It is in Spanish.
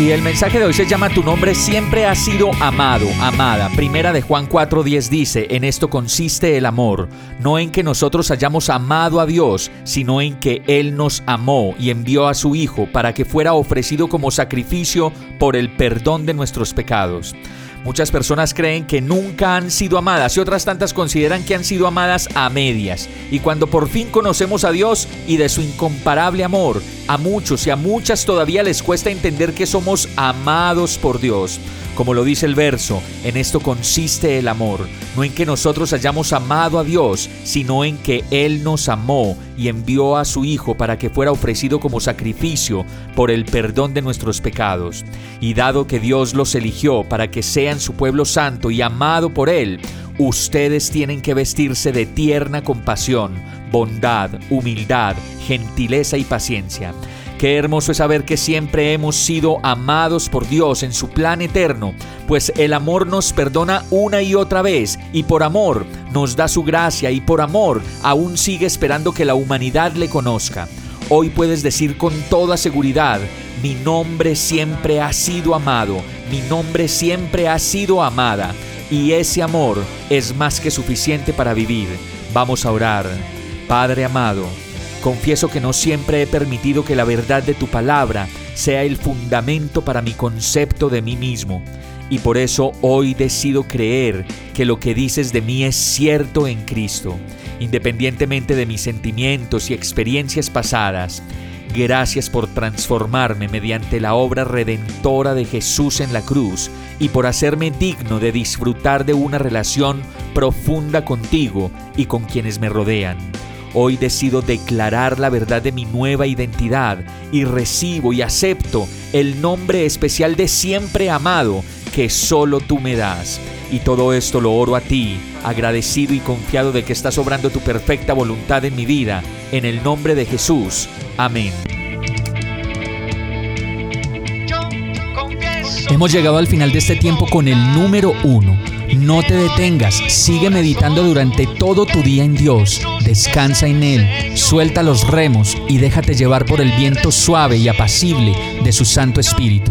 Y el mensaje de hoy se llama Tu nombre siempre ha sido amado, amada. Primera de Juan 4:10 dice, en esto consiste el amor, no en que nosotros hayamos amado a Dios, sino en que Él nos amó y envió a su Hijo para que fuera ofrecido como sacrificio por el perdón de nuestros pecados. Muchas personas creen que nunca han sido amadas y otras tantas consideran que han sido amadas a medias. Y cuando por fin conocemos a Dios y de su incomparable amor, a muchos y a muchas todavía les cuesta entender que somos amados por Dios. Como lo dice el verso, en esto consiste el amor, no en que nosotros hayamos amado a Dios, sino en que Él nos amó y envió a su Hijo para que fuera ofrecido como sacrificio por el perdón de nuestros pecados. Y dado que Dios los eligió para que sean su pueblo santo y amado por Él, ustedes tienen que vestirse de tierna compasión, bondad, humildad, gentileza y paciencia Qué hermoso es saber que siempre hemos sido amados por Dios en su plan eterno, pues el amor nos perdona una y otra vez y por amor nos da su gracia y por amor aún sigue esperando que la humanidad le conozca. Hoy puedes decir con toda seguridad, mi nombre siempre ha sido amado, mi nombre siempre ha sido amada y ese amor es más que suficiente para vivir. Vamos a orar. Padre amado, Confieso que no siempre he permitido que la verdad de tu palabra sea el fundamento para mi concepto de mí mismo. Y por eso hoy decido creer que lo que dices de mí es cierto en Cristo, independientemente de mis sentimientos y experiencias pasadas. Gracias por transformarme mediante la obra redentora de Jesús en la cruz y por hacerme digno de disfrutar de una relación profunda contigo y con quienes me rodean. Hoy decido declarar la verdad de mi nueva identidad y recibo y acepto el nombre especial de siempre amado que solo tú me das. Y todo esto lo oro a ti, agradecido y confiado de que estás obrando tu perfecta voluntad en mi vida, en el nombre de Jesús. Amén. Hemos llegado al final de este tiempo con el número uno. No te detengas, sigue meditando durante todo tu día en Dios, descansa en Él, suelta los remos y déjate llevar por el viento suave y apacible de su Santo Espíritu.